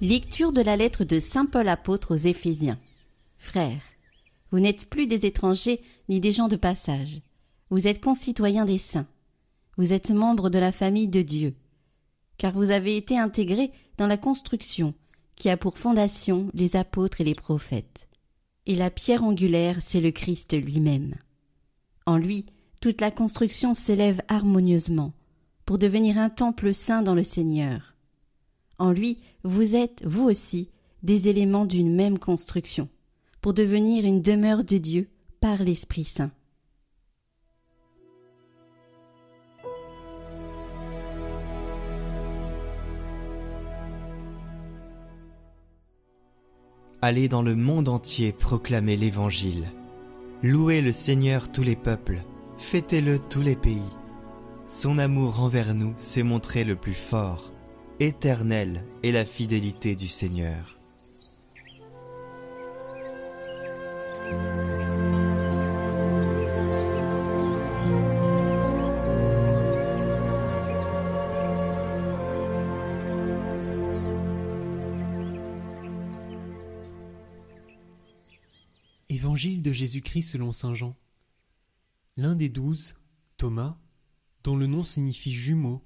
Lecture de la lettre de Saint Paul apôtre aux Éphésiens. Frères, vous n'êtes plus des étrangers ni des gens de passage. Vous êtes concitoyens des saints. Vous êtes membres de la famille de Dieu. Car vous avez été intégrés dans la construction qui a pour fondation les apôtres et les prophètes. Et la pierre angulaire, c'est le Christ lui-même. En lui, toute la construction s'élève harmonieusement pour devenir un temple saint dans le Seigneur. En lui, vous êtes, vous aussi, des éléments d'une même construction, pour devenir une demeure de Dieu par l'Esprit Saint. Allez dans le monde entier proclamer l'Évangile. Louez le Seigneur tous les peuples, fêtez-le tous les pays. Son amour envers nous s'est montré le plus fort, éternel est la fidélité du Seigneur. Évangile de Jésus-Christ selon Saint Jean. L'un des douze, Thomas, dont le nom signifie jumeau,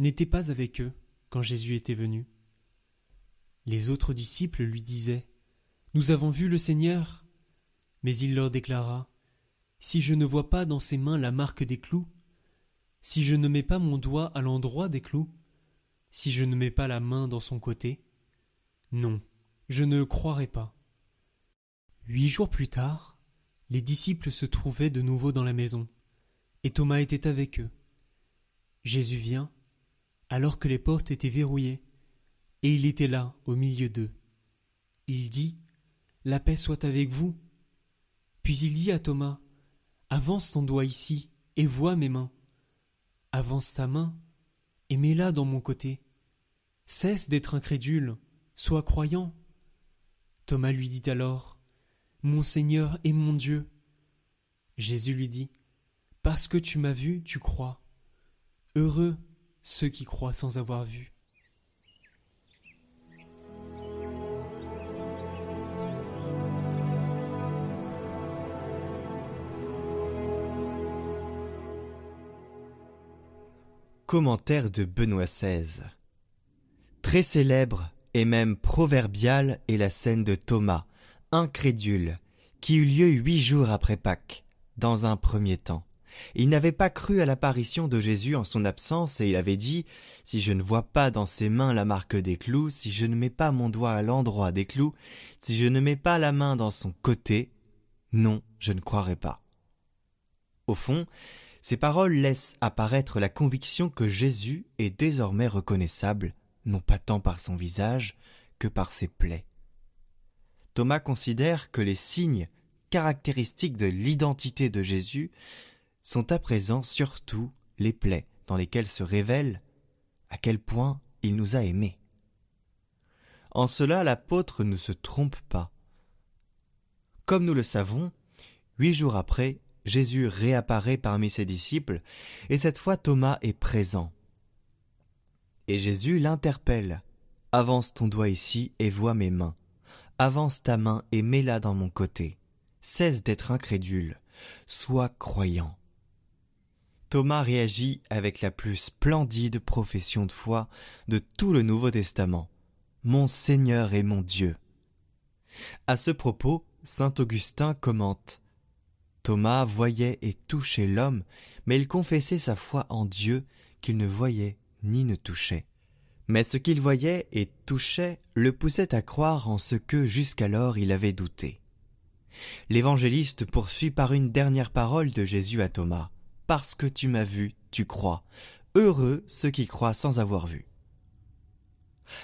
n'était pas avec eux quand Jésus était venu. Les autres disciples lui disaient Nous avons vu le Seigneur. Mais il leur déclara Si je ne vois pas dans ses mains la marque des clous, si je ne mets pas mon doigt à l'endroit des clous, si je ne mets pas la main dans son côté, non, je ne croirai pas. Huit jours plus tard, les disciples se trouvaient de nouveau dans la maison, et Thomas était avec eux. Jésus vient, alors que les portes étaient verrouillées, et il était là, au milieu d'eux. Il dit La paix soit avec vous. Puis il dit à Thomas Avance ton doigt ici, et vois mes mains. Avance ta main, et mets-la dans mon côté. Cesse d'être incrédule, sois croyant. Thomas lui dit alors mon Seigneur et mon Dieu. Jésus lui dit, Parce que tu m'as vu, tu crois. Heureux ceux qui croient sans avoir vu. Commentaire de Benoît XVI. Très célèbre et même proverbiale est la scène de Thomas, incrédule, qui eut lieu huit jours après Pâques, dans un premier temps. Il n'avait pas cru à l'apparition de Jésus en son absence et il avait dit Si je ne vois pas dans ses mains la marque des clous, si je ne mets pas mon doigt à l'endroit des clous, si je ne mets pas la main dans son côté, non, je ne croirai pas. Au fond, ces paroles laissent apparaître la conviction que Jésus est désormais reconnaissable, non pas tant par son visage que par ses plaies. Thomas considère que les signes caractéristiques de l'identité de Jésus sont à présent surtout les plaies dans lesquelles se révèle à quel point il nous a aimés. En cela, l'apôtre ne se trompe pas. Comme nous le savons, huit jours après, Jésus réapparaît parmi ses disciples, et cette fois Thomas est présent. Et Jésus l'interpelle. Avance ton doigt ici et vois mes mains avance ta main et mets-la dans mon côté. Cesse d'être incrédule, sois croyant. Thomas réagit avec la plus splendide profession de foi de tout le Nouveau Testament. Mon Seigneur et mon Dieu. À ce propos, saint Augustin commente Thomas voyait et touchait l'homme, mais il confessait sa foi en Dieu qu'il ne voyait ni ne touchait. Mais ce qu'il voyait et touchait le poussait à croire en ce que jusqu'alors il avait douté. L'évangéliste poursuit par une dernière parole de Jésus à Thomas. Parce que tu m'as vu, tu crois. Heureux ceux qui croient sans avoir vu.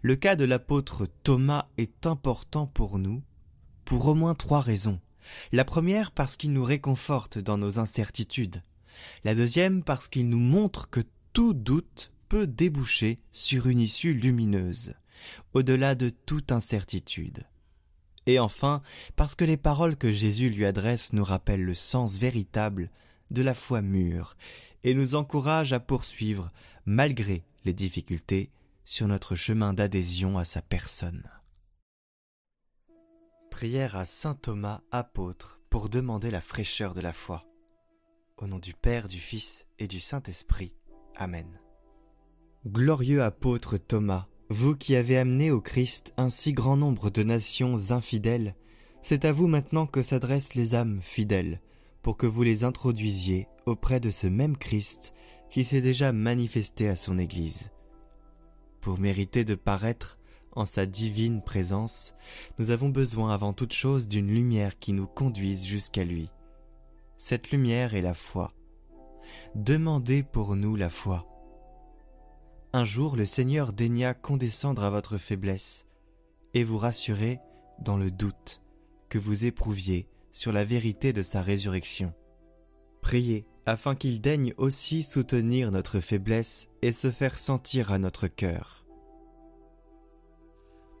Le cas de l'apôtre Thomas est important pour nous, pour au moins trois raisons. La première parce qu'il nous réconforte dans nos incertitudes. La deuxième parce qu'il nous montre que tout doute peut déboucher sur une issue lumineuse, au-delà de toute incertitude. Et enfin, parce que les paroles que Jésus lui adresse nous rappellent le sens véritable de la foi mûre et nous encouragent à poursuivre, malgré les difficultés, sur notre chemin d'adhésion à sa personne. Prière à Saint Thomas apôtre pour demander la fraîcheur de la foi. Au nom du Père, du Fils et du Saint-Esprit. Amen. Glorieux apôtre Thomas, vous qui avez amené au Christ un si grand nombre de nations infidèles, c'est à vous maintenant que s'adressent les âmes fidèles, pour que vous les introduisiez auprès de ce même Christ qui s'est déjà manifesté à son Église. Pour mériter de paraître en sa divine présence, nous avons besoin avant toute chose d'une lumière qui nous conduise jusqu'à lui. Cette lumière est la foi. Demandez pour nous la foi. Un jour le Seigneur daigna condescendre à votre faiblesse et vous rassurer dans le doute que vous éprouviez sur la vérité de sa résurrection. Priez afin qu'il daigne aussi soutenir notre faiblesse et se faire sentir à notre cœur.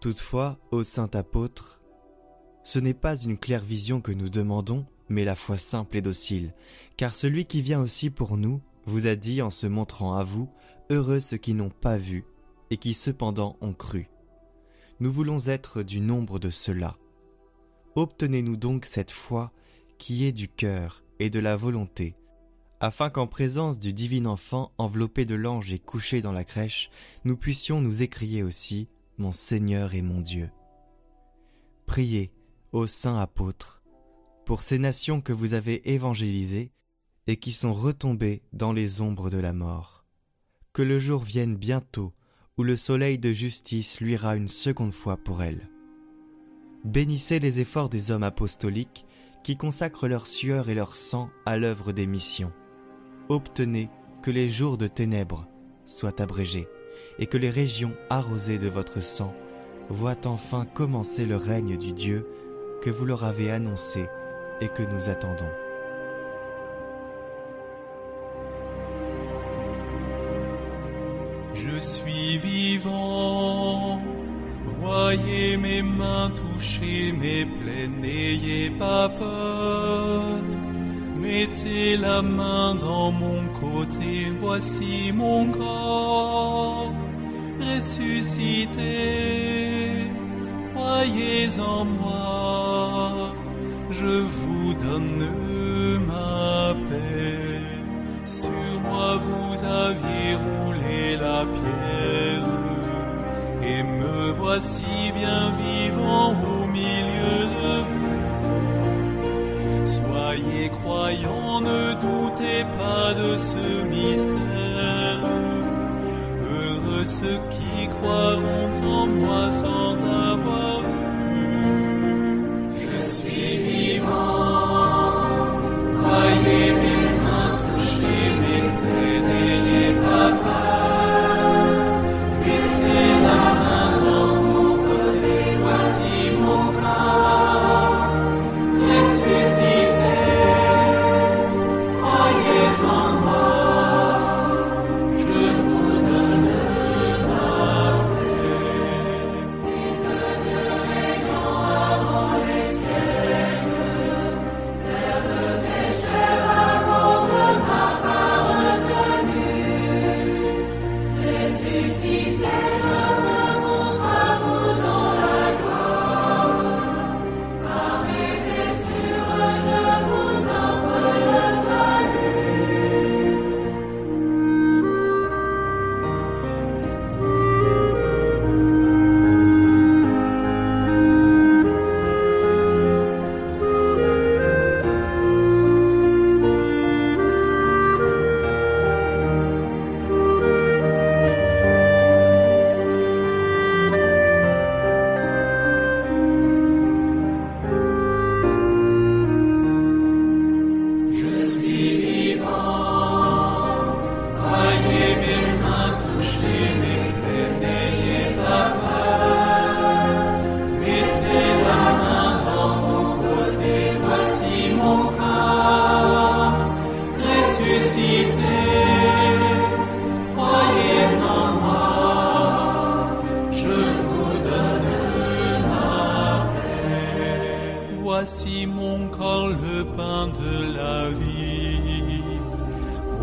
Toutefois, ô saint apôtre, ce n'est pas une claire vision que nous demandons, mais la foi simple et docile, car celui qui vient aussi pour nous vous a dit en se montrant à vous, heureux ceux qui n'ont pas vu et qui cependant ont cru. Nous voulons être du nombre de ceux-là. Obtenez-nous donc cette foi qui est du cœur et de la volonté, afin qu'en présence du divin enfant enveloppé de l'ange et couché dans la crèche, nous puissions nous écrier aussi Mon Seigneur et mon Dieu. Priez, ô saints apôtres, pour ces nations que vous avez évangélisées et qui sont retombées dans les ombres de la mort. Que le jour vienne bientôt où le soleil de justice luira une seconde fois pour elles. Bénissez les efforts des hommes apostoliques qui consacrent leur sueur et leur sang à l'œuvre des missions obtenez que les jours de ténèbres soient abrégés et que les régions arrosées de votre sang voient enfin commencer le règne du Dieu que vous leur avez annoncé et que nous attendons. Je suis vivant, voyez mes mains toucher mes plaies, n'ayez pas peur. Mettez la main dans mon côté, voici mon corps ressuscité. Croyez en moi, je vous donne ma paix. Sur moi vous aviez voici bien vivant au milieu de vous. Soyez croyants, ne doutez pas de ce mystère. Heureux ceux qui croiront en moi sans avoir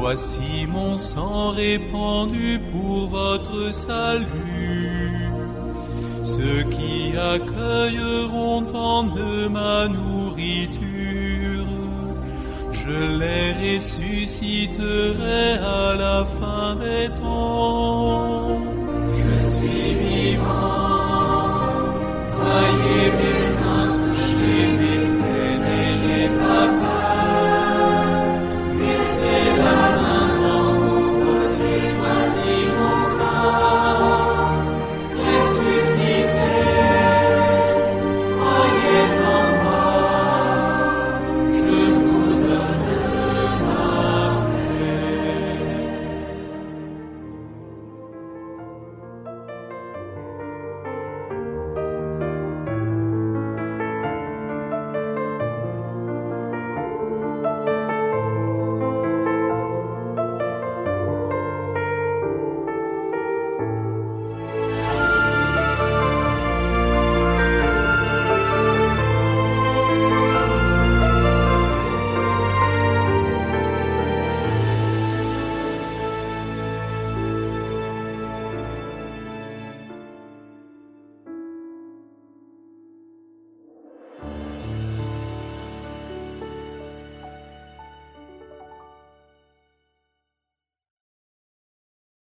Voici mon sang répandu pour votre salut. Ceux qui accueilleront en eux ma nourriture, je les ressusciterai à la fin des temps. Je suis vivant, voyez